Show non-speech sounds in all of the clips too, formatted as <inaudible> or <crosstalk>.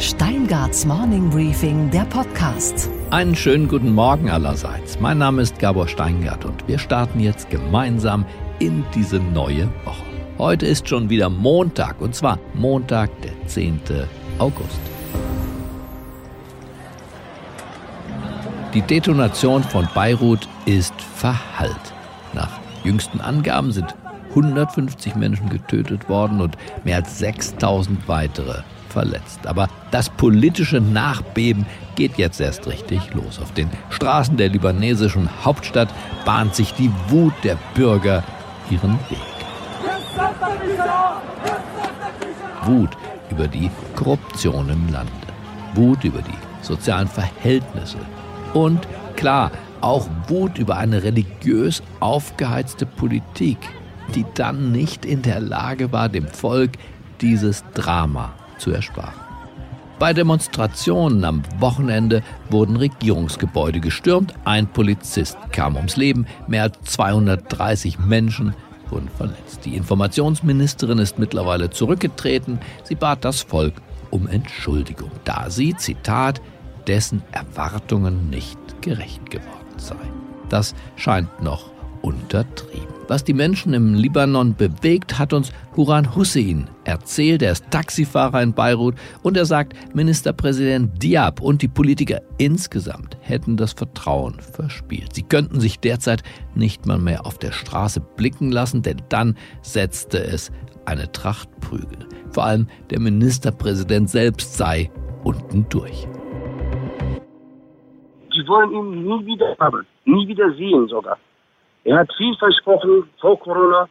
Steingarts Morning Briefing, der Podcast. Einen schönen guten Morgen allerseits. Mein Name ist Gabor Steingart und wir starten jetzt gemeinsam in diese neue Woche. Heute ist schon wieder Montag und zwar Montag, der 10. August. Die Detonation von Beirut ist verhallt. Nach jüngsten Angaben sind 150 Menschen getötet worden und mehr als 6000 weitere verletzt. Aber das politische Nachbeben geht jetzt erst richtig los. Auf den Straßen der libanesischen Hauptstadt bahnt sich die Wut der Bürger ihren Weg. Wut über die Korruption im Lande. Wut über die sozialen Verhältnisse. Und klar, auch Wut über eine religiös aufgeheizte Politik, die dann nicht in der Lage war, dem Volk dieses Drama zu ersparen. Bei Demonstrationen am Wochenende wurden Regierungsgebäude gestürmt, ein Polizist kam ums Leben, mehr als 230 Menschen wurden verletzt. Die Informationsministerin ist mittlerweile zurückgetreten. Sie bat das Volk um Entschuldigung, da sie, Zitat, dessen Erwartungen nicht gerecht geworden sei. Das scheint noch untertrieben. Was die Menschen im Libanon bewegt, hat uns Huran Hussein erzählt. Er ist Taxifahrer in Beirut und er sagt, Ministerpräsident Diab und die Politiker insgesamt hätten das Vertrauen verspielt. Sie könnten sich derzeit nicht mal mehr auf der Straße blicken lassen, denn dann setzte es eine Tracht Prügel. Vor allem der Ministerpräsident selbst sei unten durch. Sie wollen ihn nie wieder haben, nie wieder sehen sogar. Er hat viel versprochen vor Corona,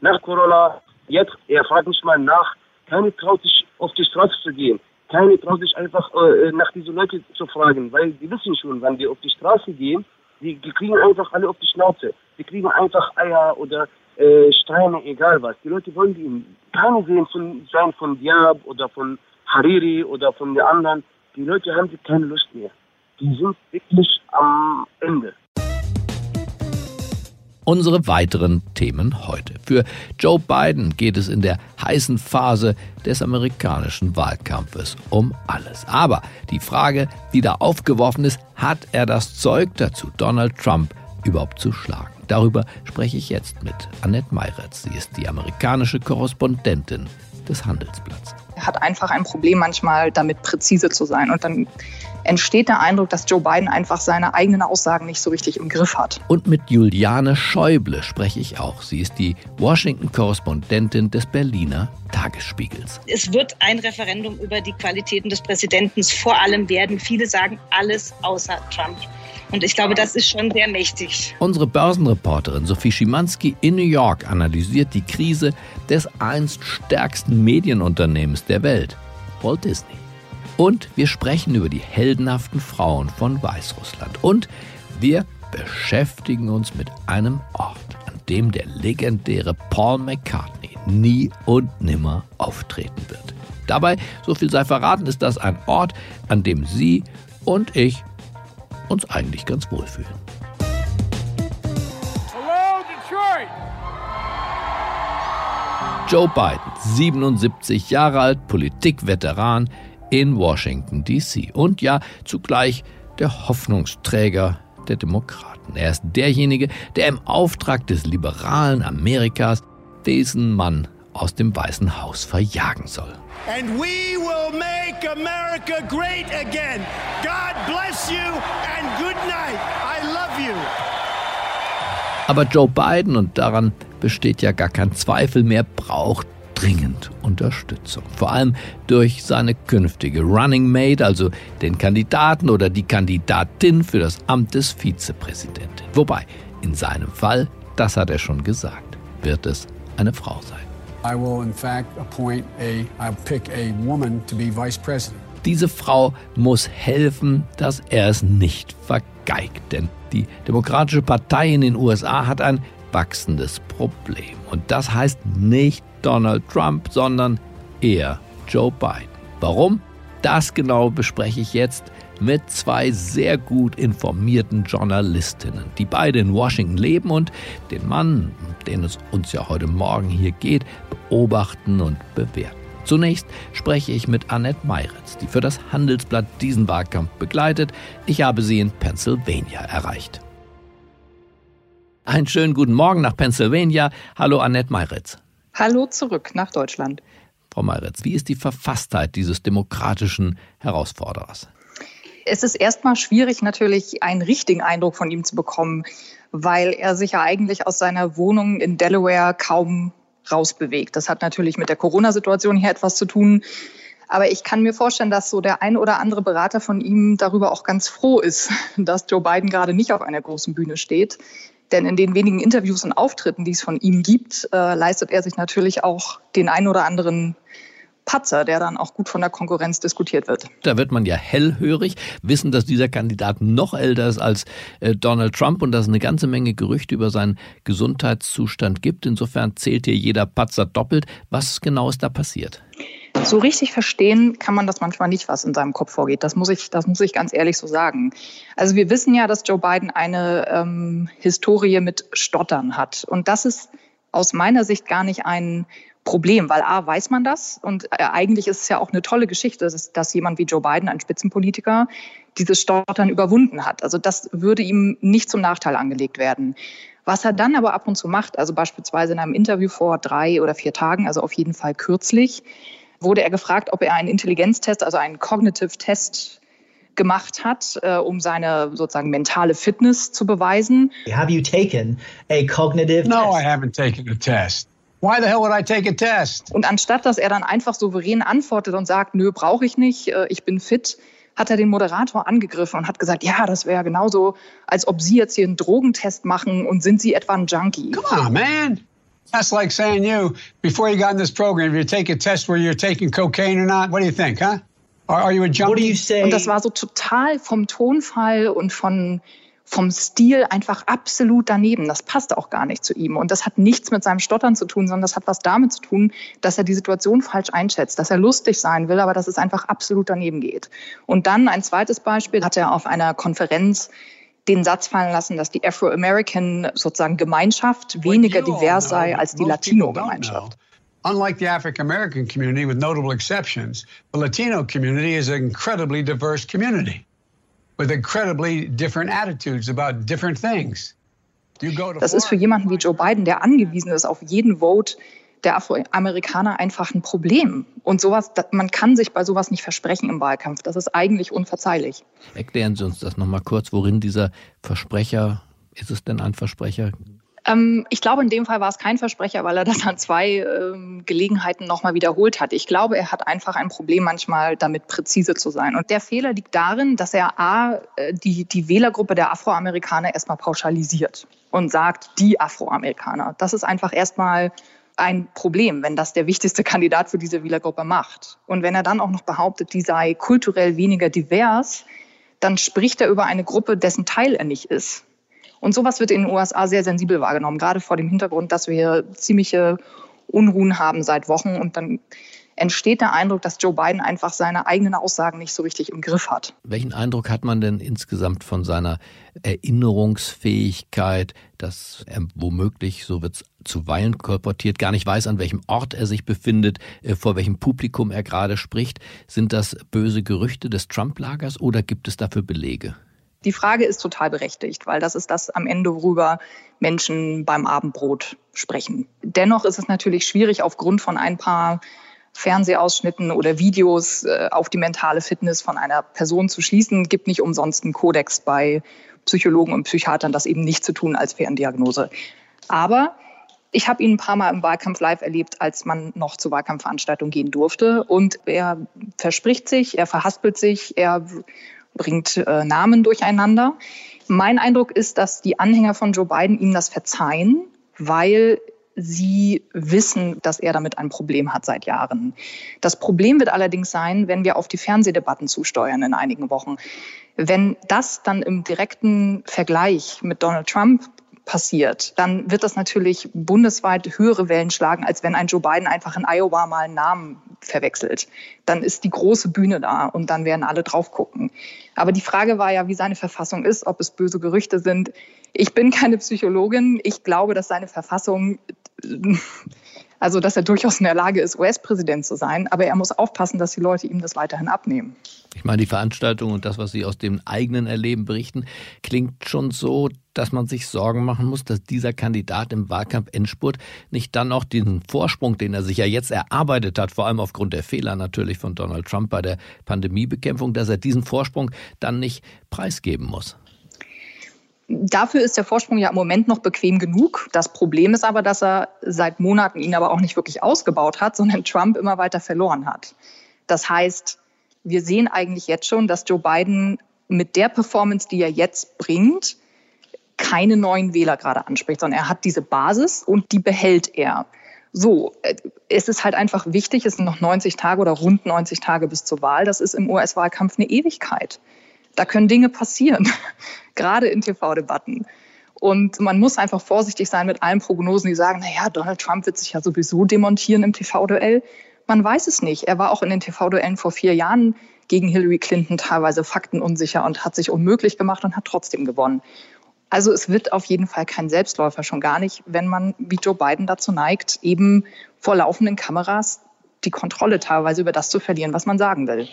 nach Corona. Jetzt, er fragt nicht mal nach. Keine traut sich auf die Straße zu gehen. Keine traut sich einfach äh, nach diesen Leuten zu fragen, weil die wissen schon, wenn die auf die Straße gehen, die, die kriegen einfach alle auf die Schnauze. Die kriegen einfach Eier oder äh, Steine, egal was. Die Leute wollen die keine sehen von, sein von Diab oder von Hariri oder von den anderen. Die Leute haben keine Lust mehr. Die sind wirklich am Ende unsere weiteren Themen heute. Für Joe Biden geht es in der heißen Phase des amerikanischen Wahlkampfes um alles. Aber die Frage, die da aufgeworfen ist, hat er das Zeug dazu, Donald Trump überhaupt zu schlagen? Darüber spreche ich jetzt mit Annette Meiretz. Sie ist die amerikanische Korrespondentin des Handelsblatts. Er hat einfach ein Problem manchmal damit präzise zu sein und dann entsteht der Eindruck, dass Joe Biden einfach seine eigenen Aussagen nicht so richtig im Griff hat. Und mit Juliane Schäuble spreche ich auch. Sie ist die Washington-Korrespondentin des Berliner Tagesspiegels. Es wird ein Referendum über die Qualitäten des Präsidenten vor allem werden. Viele sagen alles außer Trump. Und ich glaube, das ist schon sehr mächtig. Unsere Börsenreporterin Sophie Schimanski in New York analysiert die Krise des einst stärksten Medienunternehmens der Welt, Walt Disney. Und wir sprechen über die heldenhaften Frauen von Weißrussland. Und wir beschäftigen uns mit einem Ort, an dem der legendäre Paul McCartney nie und nimmer auftreten wird. Dabei, so viel sei verraten, ist das ein Ort, an dem Sie und ich uns eigentlich ganz wohlfühlen. Hello, Detroit! Joe Biden, 77 Jahre alt, Politikveteran, in Washington, D.C. Und ja, zugleich der Hoffnungsträger der Demokraten. Er ist derjenige, der im Auftrag des liberalen Amerikas diesen Mann aus dem Weißen Haus verjagen soll. And we will make America great again. God bless you and good night. I love you. Aber Joe Biden, und daran besteht ja gar kein Zweifel mehr, braucht dringend Unterstützung. Vor allem durch seine künftige Running Mate, also den Kandidaten oder die Kandidatin für das Amt des Vizepräsidenten. Wobei, in seinem Fall, das hat er schon gesagt, wird es eine Frau sein. I will in fact appoint a, I'll pick a woman to be vice president. Diese Frau muss helfen, dass er es nicht vergeigt, denn die Demokratische Partei in den USA hat ein wachsendes Problem. Und das heißt nicht Donald Trump, sondern eher Joe Biden. Warum? Das genau bespreche ich jetzt mit zwei sehr gut informierten Journalistinnen, die beide in Washington leben und den Mann, um den es uns ja heute Morgen hier geht, beobachten und bewerten. Zunächst spreche ich mit Annette Meiritz, die für das Handelsblatt diesen Wahlkampf begleitet. Ich habe sie in Pennsylvania erreicht. Einen schönen guten Morgen nach Pennsylvania. Hallo Annette Meiritz. Hallo zurück nach Deutschland. Frau Meiritz, wie ist die Verfasstheit dieses demokratischen Herausforderers? Es ist erstmal schwierig, natürlich einen richtigen Eindruck von ihm zu bekommen, weil er sich ja eigentlich aus seiner Wohnung in Delaware kaum rausbewegt. Das hat natürlich mit der Corona-Situation hier etwas zu tun. Aber ich kann mir vorstellen, dass so der ein oder andere Berater von ihm darüber auch ganz froh ist, <laughs> dass Joe Biden gerade nicht auf einer großen Bühne steht. Denn in den wenigen Interviews und Auftritten, die es von ihm gibt, äh, leistet er sich natürlich auch den ein oder anderen Patzer, der dann auch gut von der Konkurrenz diskutiert wird. Da wird man ja hellhörig, wissen, dass dieser Kandidat noch älter ist als äh, Donald Trump und dass es eine ganze Menge Gerüchte über seinen Gesundheitszustand gibt. Insofern zählt hier jeder Patzer doppelt. Was genau ist da passiert? So richtig verstehen kann man das manchmal nicht, was in seinem Kopf vorgeht. Das muss ich, das muss ich ganz ehrlich so sagen. Also wir wissen ja, dass Joe Biden eine ähm, Historie mit Stottern hat. Und das ist aus meiner Sicht gar nicht ein Problem, weil A, weiß man das und äh, eigentlich ist es ja auch eine tolle Geschichte, dass, dass jemand wie Joe Biden, ein Spitzenpolitiker, dieses Stottern überwunden hat. Also das würde ihm nicht zum Nachteil angelegt werden. Was er dann aber ab und zu macht, also beispielsweise in einem Interview vor drei oder vier Tagen, also auf jeden Fall kürzlich, wurde er gefragt, ob er einen Intelligenztest, also einen Cognitive Test gemacht hat, äh, um seine sozusagen mentale Fitness zu beweisen. Have you taken a cognitive no, test? No, I haven't taken a test. Why the hell would I take a test? Und anstatt dass er dann einfach souverän antwortet und sagt, nö, brauche ich nicht, äh, ich bin fit, hat er den Moderator angegriffen und hat gesagt, ja, das wäre genauso, als ob Sie jetzt hier einen Drogentest machen und sind Sie etwa ein Junkie? Come on, man. That's like saying you, before you got in this program, you take a test where you're taking cocaine or not. What do you think, huh? Are, are you a junkie? What do you say? Und das war so total vom Tonfall und von vom Stil einfach absolut daneben. Das passt auch gar nicht zu ihm. Und das hat nichts mit seinem Stottern zu tun, sondern das hat was damit zu tun, dass er die Situation falsch einschätzt, dass er lustig sein will, aber dass es einfach absolut daneben geht. Und dann ein zweites Beispiel hat er auf einer Konferenz den Satz fallen lassen, dass die Afro-American sozusagen Gemeinschaft weniger divers sei als die Latino-Gemeinschaft. Unlike the African American community, with notable exceptions, the Latino community is an incredibly diverse community with incredibly different attitudes about different things. Das ist für jemanden wie Joe Biden, der angewiesen ist auf jeden Vote der Afroamerikaner, einfach ein Problem. Und sowas, man kann sich bei sowas nicht versprechen im Wahlkampf. Das ist eigentlich unverzeihlich. Erklären Sie uns das nochmal kurz, worin dieser Versprecher, ist es denn ein Versprecher, ähm, ich glaube, in dem Fall war es kein Versprecher, weil er das an zwei ähm, Gelegenheiten nochmal wiederholt hat. Ich glaube, er hat einfach ein Problem manchmal damit präzise zu sein. Und der Fehler liegt darin, dass er A, äh, die, die Wählergruppe der Afroamerikaner erstmal pauschalisiert und sagt, die Afroamerikaner. Das ist einfach erstmal ein Problem, wenn das der wichtigste <laughs> Kandidat für diese Wählergruppe macht. Und wenn er dann auch noch behauptet, die sei kulturell weniger divers, dann spricht er über eine Gruppe, dessen Teil er nicht ist. Und sowas wird in den USA sehr sensibel wahrgenommen, gerade vor dem Hintergrund, dass wir hier ziemliche Unruhen haben seit Wochen. Und dann entsteht der Eindruck, dass Joe Biden einfach seine eigenen Aussagen nicht so richtig im Griff hat. Welchen Eindruck hat man denn insgesamt von seiner Erinnerungsfähigkeit, dass er womöglich, so wird es zuweilen kolportiert, gar nicht weiß, an welchem Ort er sich befindet, äh, vor welchem Publikum er gerade spricht? Sind das böse Gerüchte des Trump-Lagers oder gibt es dafür Belege? Die Frage ist total berechtigt, weil das ist das am Ende, worüber Menschen beim Abendbrot sprechen. Dennoch ist es natürlich schwierig, aufgrund von ein paar Fernsehausschnitten oder Videos äh, auf die mentale Fitness von einer Person zu schließen. Gibt nicht umsonst einen Kodex bei Psychologen und Psychiatern, das eben nicht zu tun als Ferndiagnose. Aber ich habe ihn ein paar Mal im Wahlkampf live erlebt, als man noch zur Wahlkampfveranstaltung gehen durfte. Und er verspricht sich, er verhaspelt sich, er bringt äh, Namen durcheinander. Mein Eindruck ist, dass die Anhänger von Joe Biden ihm das verzeihen, weil sie wissen, dass er damit ein Problem hat seit Jahren. Das Problem wird allerdings sein, wenn wir auf die Fernsehdebatten zusteuern in einigen Wochen. Wenn das dann im direkten Vergleich mit Donald Trump passiert, dann wird das natürlich bundesweit höhere Wellen schlagen, als wenn ein Joe Biden einfach in Iowa mal einen Namen verwechselt. Dann ist die große Bühne da und dann werden alle drauf gucken. Aber die Frage war ja, wie seine Verfassung ist, ob es böse Gerüchte sind. Ich bin keine Psychologin. Ich glaube, dass seine Verfassung Also, dass er durchaus in der Lage ist, US-Präsident zu sein, aber er muss aufpassen, dass die Leute ihm das weiterhin abnehmen. Ich meine, die Veranstaltung und das, was Sie aus dem eigenen Erleben berichten, klingt schon so, dass man sich Sorgen machen muss, dass dieser Kandidat im Wahlkampf-Endspurt nicht dann auch diesen Vorsprung, den er sich ja jetzt erarbeitet hat, vor allem aufgrund der Fehler natürlich von Donald Trump bei der Pandemiebekämpfung, dass er diesen Vorsprung dann nicht preisgeben muss. Dafür ist der Vorsprung ja im Moment noch bequem genug. Das Problem ist aber, dass er seit Monaten ihn aber auch nicht wirklich ausgebaut hat, sondern <laughs> Trump immer weiter verloren hat. Das heißt, wir sehen eigentlich jetzt schon, dass Joe Biden mit der Performance, die er jetzt bringt, keine neuen Wähler gerade anspricht, sondern er hat diese Basis und die behält er. So, äh, es ist halt einfach wichtig, es sind noch 90 Tage oder rund 90 Tage bis zur Wahl. Das ist im US-Wahlkampf eine Ewigkeit. Da können Dinge passieren, <laughs> gerade in TV-Debatten. Und man muss einfach vorsichtig sein mit allen Prognosen, die sagen, naja, Donald Trump wird sich ja sowieso demontieren im TV-Duell. Man weiß es nicht. Er war auch in den TV-Duellen vor vier Jahren gegen Hillary Clinton teilweise faktenunsicher und hat sich unmöglich gemacht und hat trotzdem gewonnen. Also es wird auf jeden Fall kein Selbstläufer, schon gar nicht, wenn man wie Joe Biden dazu neigt, eben vor laufenden Kameras die Kontrolle teilweise über das zu verlieren, was man sagen will.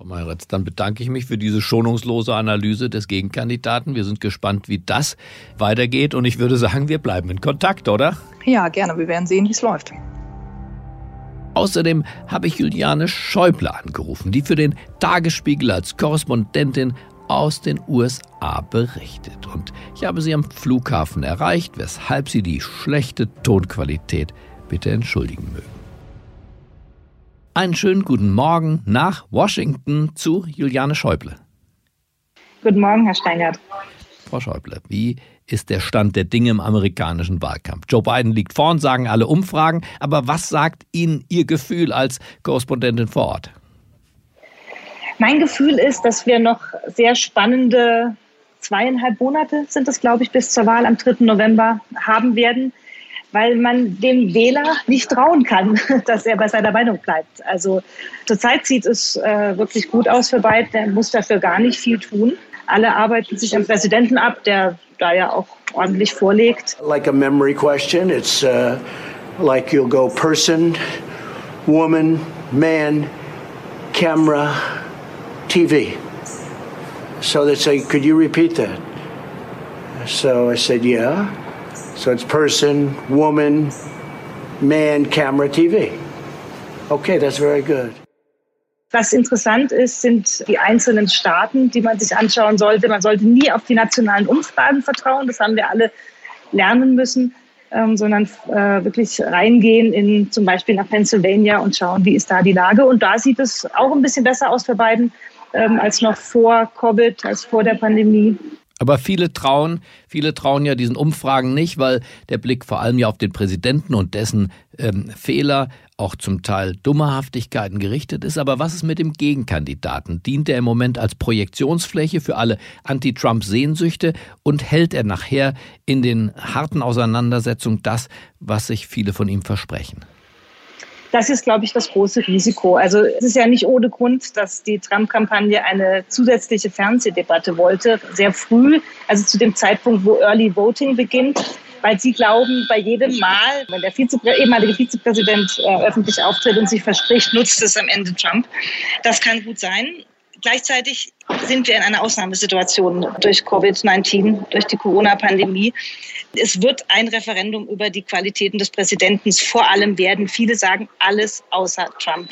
Frau Meiretz, dann bedanke ich mich für diese schonungslose Analyse des Gegenkandidaten. Wir sind gespannt, wie das weitergeht. Und ich würde sagen, wir bleiben in Kontakt, oder? Ja, gerne. Wir werden sehen, wie es läuft. Außerdem habe ich Juliane Schäuble angerufen, die für den Tagesspiegel als Korrespondentin aus den USA berichtet. Und ich habe sie am Flughafen erreicht, weshalb sie die schlechte Tonqualität bitte entschuldigen mögen. Einen schönen guten Morgen nach Washington zu Juliane Schäuble. Guten Morgen, Herr Steingart. Frau Schäuble, wie ist der Stand der Dinge im amerikanischen Wahlkampf? Joe Biden liegt vorn, sagen alle Umfragen, aber was sagt Ihnen Ihr Gefühl als Korrespondentin vor Ort? Mein Gefühl ist, dass wir noch sehr spannende zweieinhalb Monate sind es, glaube ich, bis zur Wahl am 3. November haben werden weil man dem Wähler nicht trauen kann, <laughs> dass er bei seiner Meinung bleibt. Also zurzeit sieht es äh, wirklich gut aus für Biden. Er muss dafür gar nicht viel tun. Alle arbeiten sich am Präsidenten ab, der da ja auch ordentlich vorlegt. Like a memory question, it's uh, like you'll go person, woman, man, camera, TV. So they say, could you repeat that? So I said, yeah. So it's person, woman, man, camera, TV. Okay, that's very good. Was interessant ist, sind die einzelnen Staaten, die man sich anschauen sollte. Man sollte nie auf die nationalen Umfragen vertrauen, das haben wir alle lernen müssen, ähm, sondern äh, wirklich reingehen in zum Beispiel nach Pennsylvania und schauen, wie ist da die Lage. Und da sieht es auch ein bisschen besser aus für Biden ähm, als noch vor Covid, als vor der Pandemie. Aber viele trauen, viele trauen ja diesen Umfragen nicht, weil der Blick vor allem ja auf den Präsidenten und dessen ähm, Fehler, auch zum Teil Dummerhaftigkeiten gerichtet ist. Aber was ist mit dem Gegenkandidaten? Dient er im Moment als Projektionsfläche für alle Anti-Trump-Sehnsüchte und hält er nachher in den harten Auseinandersetzungen das, was sich viele von ihm versprechen? Das ist, glaube ich, das große Risiko. Also es ist ja nicht ohne Grund, dass die Trump-Kampagne eine zusätzliche Fernsehdebatte wollte, sehr früh, also zu dem Zeitpunkt, wo Early Voting beginnt, weil sie glauben, bei jedem Mal, wenn der Vizeprä ehemalige Vizepräsident äh, öffentlich auftritt und sich verspricht, nutzt es am Ende Trump. Das kann gut sein. Gleichzeitig sind wir in einer Ausnahmesituation durch Covid-19, durch die Corona-Pandemie. Es wird ein Referendum über die Qualitäten des Präsidenten vor allem werden. Viele sagen alles außer Trump.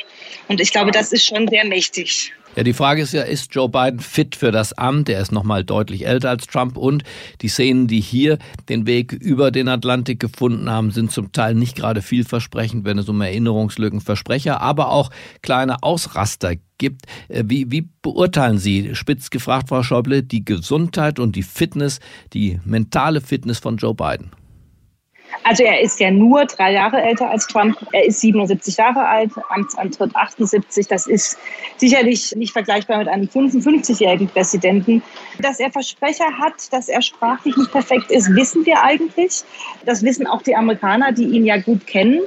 Und ich glaube, das ist schon sehr mächtig. Ja, die Frage ist ja, ist Joe Biden fit für das Amt? Er ist noch mal deutlich älter als Trump und die Szenen, die hier den Weg über den Atlantik gefunden haben, sind zum Teil nicht gerade vielversprechend, wenn es um Erinnerungslücken, Versprecher, aber auch kleine Ausraster gibt. Äh, wie, wie beurteilen Sie, spitz gefragt, Frau Schäuble, die Gesundheit und die Fitness, die mentale Fitness von Joe Biden? Also er ist ja nur drei Jahre älter als Trump. Er ist 77 Jahre alt, Amtsantritt 78. Das ist sicherlich nicht vergleichbar mit einem 55-jährigen Präsidenten. Dass er Versprecher hat, dass er sprachlich nicht perfekt ist, wissen wir eigentlich. Das wissen auch die Amerikaner, die ihn ja gut kennen.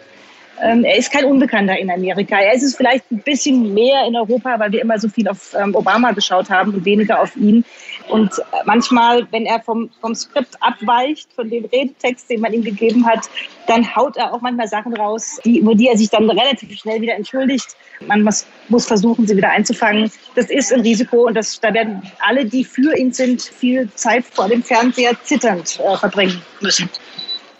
Ähm, er ist kein Unbekannter in Amerika. Er ist es vielleicht ein bisschen mehr in Europa, weil wir immer so viel auf ähm, Obama geschaut haben und weniger auf ihn. Und äh, manchmal, wenn er vom, vom Skript abweicht, von dem Redetext, den man ihm gegeben hat, dann haut er auch manchmal Sachen raus, die, über die er sich dann relativ schnell wieder entschuldigt. Man muss, muss versuchen, sie wieder einzufangen. Das ist ein Risiko und das, da werden alle, die für ihn sind, viel Zeit vor dem Fernseher zitternd äh, verbringen müssen.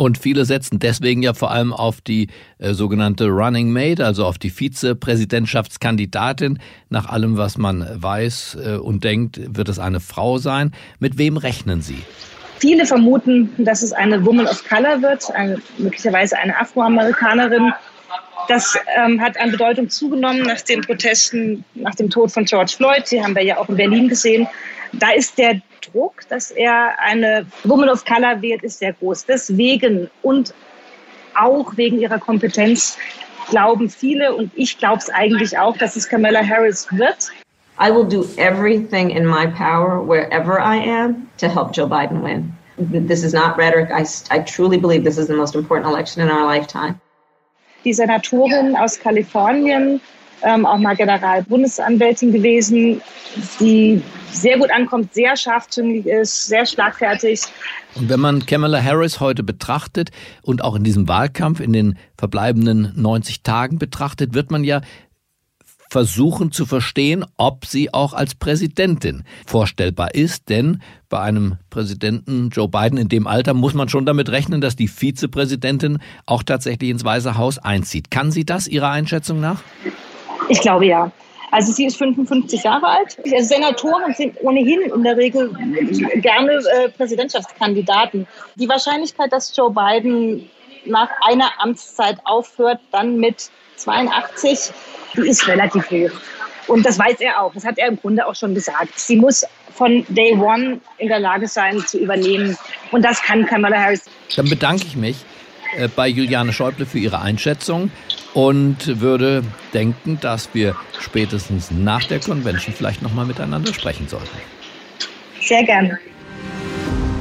Und viele setzen deswegen ja vor allem auf die äh, sogenannte Running Mate, also auf die Vizepräsidentschaftskandidatin. Nach allem, was man weiß äh, und denkt, wird es eine Frau sein. Mit wem rechnen Sie? Viele vermuten, dass es eine Woman of Color wird, eine, möglicherweise eine Afroamerikanerin. Das ähm, hat an Bedeutung zugenommen nach den Protesten, nach dem Tod von George Floyd. Die haben wir ja auch in Berlin gesehen. Da ist der Druck, dass er eine Woman of Color wird, ist sehr groß. Deswegen und auch wegen ihrer Kompetenz glauben viele und ich glaube es eigentlich auch, dass es Kamala Harris wird. I will do everything in my power wherever I am to help Joe Biden win. This is not rhetoric. I, I truly believe this is the most important election in our lifetime. Die Senatorin aus Kalifornien, ähm, auch mal Generalbundesanwältin gewesen, die sehr gut ankommt, sehr scharfzüngig ist, sehr schlagfertig. Und wenn man Kamala Harris heute betrachtet und auch in diesem Wahlkampf in den verbleibenden 90 Tagen betrachtet, wird man ja versuchen zu verstehen, ob sie auch als Präsidentin vorstellbar ist. Denn bei einem Präsidenten Joe Biden in dem Alter muss man schon damit rechnen, dass die Vizepräsidentin auch tatsächlich ins Weiße Haus einzieht. Kann sie das Ihrer Einschätzung nach? Ich glaube ja. Also sie ist 55 Jahre alt. Also Senatoren sind ohnehin in der Regel gerne äh, Präsidentschaftskandidaten. Die Wahrscheinlichkeit, dass Joe Biden nach einer Amtszeit aufhört, dann mit 82, die ist relativ hoch. Und das weiß er auch. Das hat er im Grunde auch schon gesagt. Sie muss von Day One in der Lage sein zu übernehmen. Und das kann Kamala Harris. Dann bedanke ich mich bei Juliane Schäuble für ihre Einschätzung und würde denken, dass wir spätestens nach der Convention vielleicht nochmal miteinander sprechen sollten. Sehr gerne.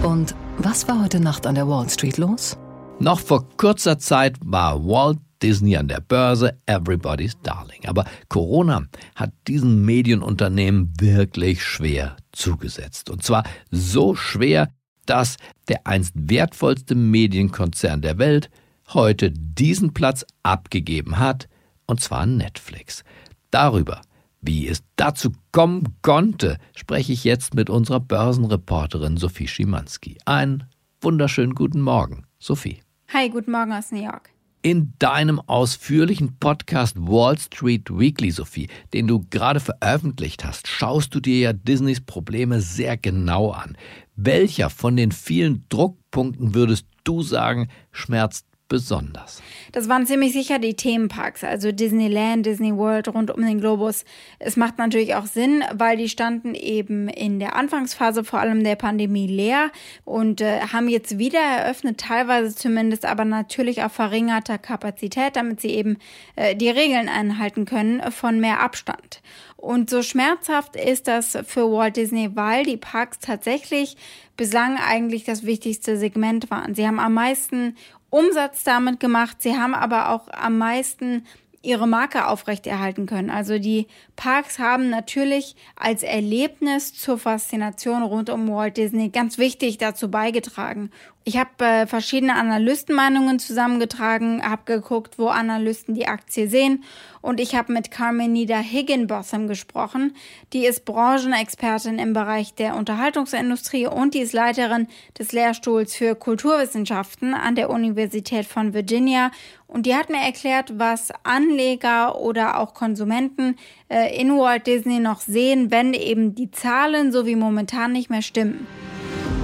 Und was war heute Nacht an der Wall Street los? Noch vor kurzer Zeit war Walt Disney an der Börse, everybody's darling. Aber Corona hat diesen Medienunternehmen wirklich schwer zugesetzt. Und zwar so schwer, dass der einst wertvollste Medienkonzern der Welt heute diesen Platz abgegeben hat, und zwar Netflix. Darüber, wie es dazu kommen konnte, spreche ich jetzt mit unserer Börsenreporterin Sophie Schimanski. Einen wunderschönen guten Morgen, Sophie. Hi, guten Morgen aus New York. In deinem ausführlichen Podcast Wall Street Weekly, Sophie, den du gerade veröffentlicht hast, schaust du dir ja Disneys Probleme sehr genau an. Welcher von den vielen Druckpunkten würdest du sagen, schmerzt besonders? Das waren ziemlich sicher die Themenparks, also Disneyland, Disney World rund um den Globus. Es macht natürlich auch Sinn, weil die standen eben in der Anfangsphase vor allem der Pandemie leer und äh, haben jetzt wieder eröffnet, teilweise zumindest, aber natürlich auf verringerter Kapazität, damit sie eben äh, die Regeln einhalten können von mehr Abstand. Und so schmerzhaft ist das für Walt Disney, weil die Parks tatsächlich bislang eigentlich das wichtigste Segment waren. Sie haben am meisten Umsatz damit gemacht. Sie haben aber auch am meisten ihre Marke aufrechterhalten können. Also die Parks haben natürlich als Erlebnis zur Faszination rund um Walt Disney ganz wichtig dazu beigetragen. Ich habe äh, verschiedene Analystenmeinungen zusammengetragen, habe geguckt, wo Analysten die Aktie sehen und ich habe mit Carmenida Higginbotham gesprochen. Die ist Branchenexpertin im Bereich der Unterhaltungsindustrie und die ist Leiterin des Lehrstuhls für Kulturwissenschaften an der Universität von Virginia und die hat mir erklärt, was Anleger oder auch Konsumenten äh, in Walt Disney noch sehen, wenn eben die Zahlen so wie momentan nicht mehr stimmen.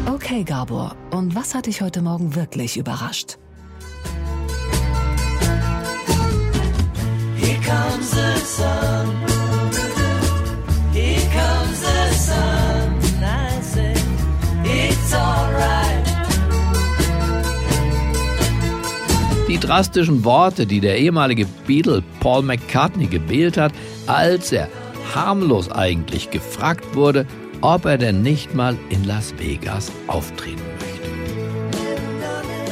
Okay, Gabor, und was hat dich heute Morgen wirklich überrascht? Here comes the sun. Here comes the sun. I say, it's alright. Die drastischen Worte, die der ehemalige Beatle Paul McCartney gewählt hat, als er harmlos eigentlich gefragt wurde, ob er denn nicht mal in Las Vegas auftreten möchte.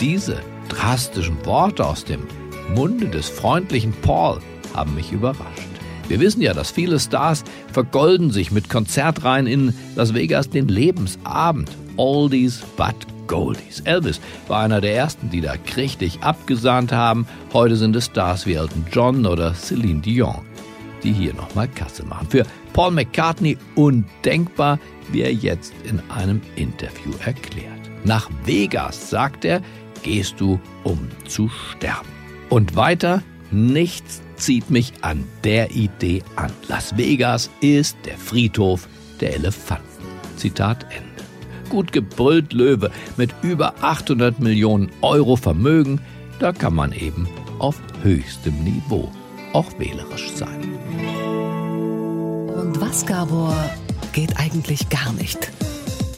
Diese drastischen Worte aus dem Munde des freundlichen Paul haben mich überrascht. Wir wissen ja, dass viele Stars vergolden sich mit Konzertreihen in Las Vegas den Lebensabend. Oldies but Goldies. Elvis war einer der ersten, die da richtig abgesahnt haben. Heute sind es Stars wie Elton John oder Celine Dion, die hier nochmal Kasse machen. Für Paul McCartney undenkbar, wie er jetzt in einem Interview erklärt. Nach Vegas, sagt er, gehst du, um zu sterben. Und weiter, nichts zieht mich an der Idee an. Las Vegas ist der Friedhof der Elefanten. Zitat Ende. Gut gebrüllt Löwe mit über 800 Millionen Euro Vermögen, da kann man eben auf höchstem Niveau auch wählerisch sein. Und was, Gabor, geht eigentlich gar nicht?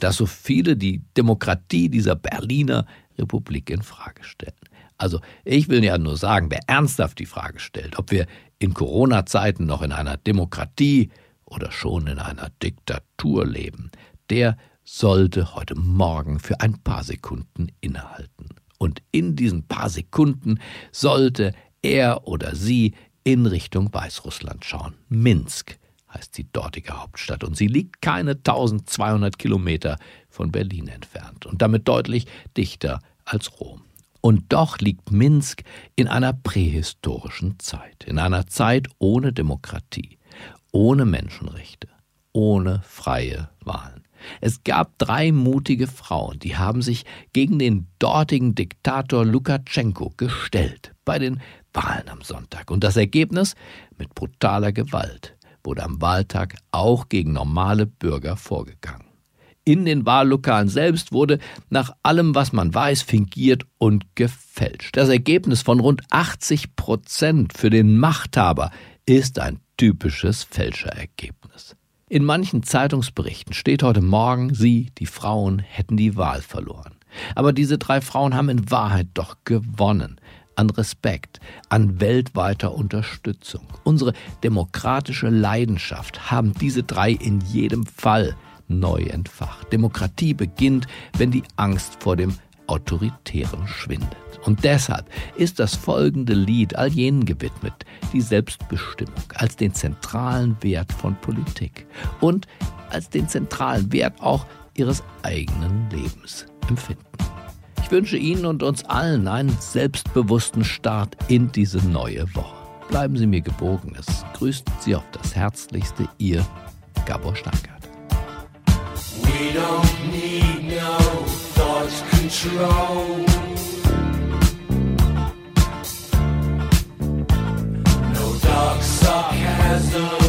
Dass so viele die Demokratie dieser Berliner Republik in Frage stellen. Also ich will ja nur sagen, wer ernsthaft die Frage stellt, ob wir in Corona-Zeiten noch in einer Demokratie oder schon in einer Diktatur leben, der sollte heute Morgen für ein paar Sekunden innehalten. Und in diesen paar Sekunden sollte er oder sie in Richtung Weißrussland schauen. Minsk heißt die dortige Hauptstadt und sie liegt keine 1200 Kilometer von Berlin entfernt und damit deutlich dichter als Rom. Und doch liegt Minsk in einer prähistorischen Zeit, in einer Zeit ohne Demokratie, ohne Menschenrechte, ohne freie Wahlen. Es gab drei mutige Frauen, die haben sich gegen den dortigen Diktator Lukaschenko gestellt bei den Wahlen am Sonntag. Und das Ergebnis? Mit brutaler Gewalt wurde am Wahltag auch gegen normale Bürger vorgegangen. In den Wahllokalen selbst wurde nach allem, was man weiß, fingiert und gefälscht. Das Ergebnis von rund 80 Prozent für den Machthaber ist ein typisches Fälscherergebnis. In manchen Zeitungsberichten steht heute Morgen, sie, die Frauen, hätten die Wahl verloren. Aber diese drei Frauen haben in Wahrheit doch gewonnen. An Respekt, an weltweiter Unterstützung. Unsere demokratische Leidenschaft haben diese drei in jedem Fall neu entfacht. Demokratie beginnt, wenn die Angst vor dem Autoritären schwindet. Und deshalb ist das folgende Lied all jenen gewidmet, die Selbstbestimmung als den zentralen Wert von Politik und als den zentralen Wert auch ihres eigenen Lebens empfinden. Ich wünsche Ihnen und uns allen einen selbstbewussten Start in diese neue Woche. Bleiben Sie mir gewogen. Es grüßt Sie auf das Herzlichste, Ihr Gabor Steingart. We don't need no thought control. No dark sarcasm.